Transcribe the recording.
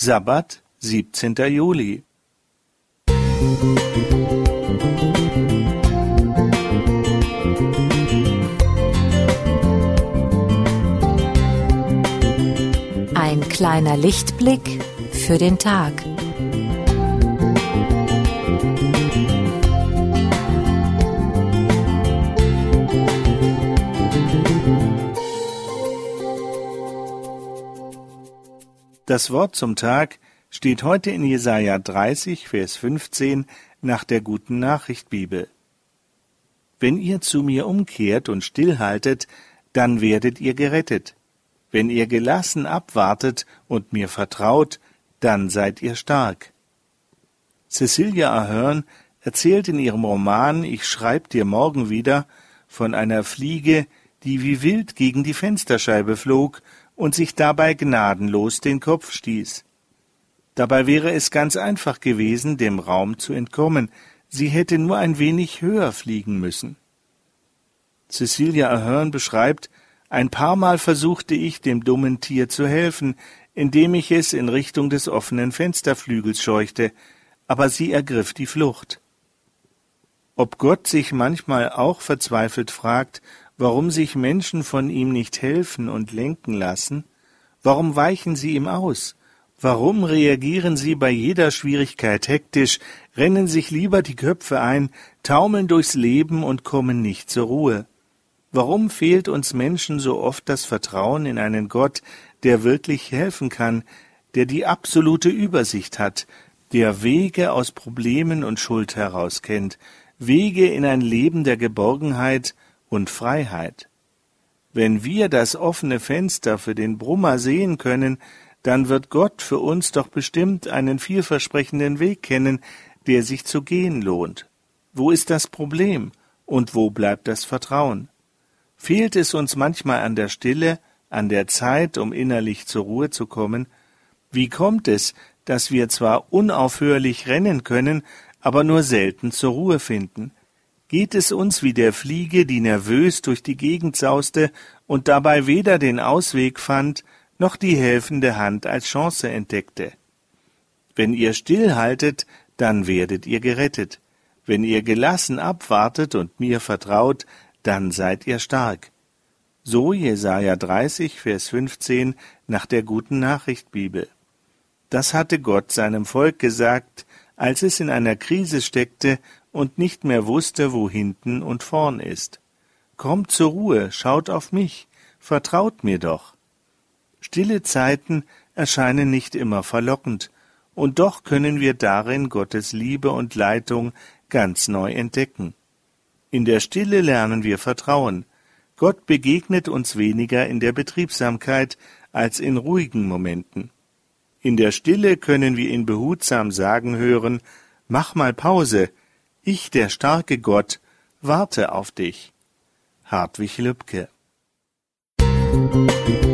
Sabbat, 17. Juli. Ein kleiner Lichtblick für den Tag. Das Wort zum Tag steht heute in Jesaja 30, Vers 15 nach der Guten Nachricht Bibel. Wenn ihr zu mir umkehrt und stillhaltet, dann werdet ihr gerettet. Wenn ihr gelassen abwartet und mir vertraut, dann seid ihr stark. Cecilia Ahern erzählt in ihrem Roman Ich schreib dir morgen wieder von einer Fliege, die wie wild gegen die Fensterscheibe flog und sich dabei gnadenlos den Kopf stieß. Dabei wäre es ganz einfach gewesen, dem Raum zu entkommen, sie hätte nur ein wenig höher fliegen müssen. Cecilia Ahern beschreibt, ein paar Mal versuchte ich, dem dummen Tier zu helfen, indem ich es in Richtung des offenen Fensterflügels scheuchte, aber sie ergriff die Flucht. Ob Gott sich manchmal auch verzweifelt fragt, warum sich Menschen von ihm nicht helfen und lenken lassen? Warum weichen sie ihm aus? Warum reagieren sie bei jeder Schwierigkeit hektisch, rennen sich lieber die Köpfe ein, taumeln durchs Leben und kommen nicht zur Ruhe? Warum fehlt uns Menschen so oft das Vertrauen in einen Gott, der wirklich helfen kann, der die absolute Übersicht hat, der Wege aus Problemen und Schuld heraus kennt, Wege in ein Leben der Geborgenheit und Freiheit. Wenn wir das offene Fenster für den Brummer sehen können, dann wird Gott für uns doch bestimmt einen vielversprechenden Weg kennen, der sich zu gehen lohnt. Wo ist das Problem und wo bleibt das Vertrauen? Fehlt es uns manchmal an der Stille, an der Zeit, um innerlich zur Ruhe zu kommen? Wie kommt es, dass wir zwar unaufhörlich rennen können, aber nur selten zur Ruhe finden? Geht es uns wie der Fliege, die nervös durch die Gegend sauste und dabei weder den Ausweg fand, noch die helfende Hand als Chance entdeckte. Wenn ihr stillhaltet, dann werdet ihr gerettet. Wenn ihr gelassen abwartet und mir vertraut, dann seid ihr stark. So Jesaja 30, Vers 15 nach der Guten Nachricht Bibel. Das hatte Gott seinem Volk gesagt, als es in einer Krise steckte und nicht mehr wusste, wo hinten und vorn ist. Kommt zur Ruhe, schaut auf mich, vertraut mir doch. Stille Zeiten erscheinen nicht immer verlockend, und doch können wir darin Gottes Liebe und Leitung ganz neu entdecken. In der Stille lernen wir Vertrauen. Gott begegnet uns weniger in der Betriebsamkeit als in ruhigen Momenten. In der Stille können wir ihn behutsam sagen hören, Mach mal Pause, ich, der starke Gott, warte auf dich. Hartwig Lübcke Musik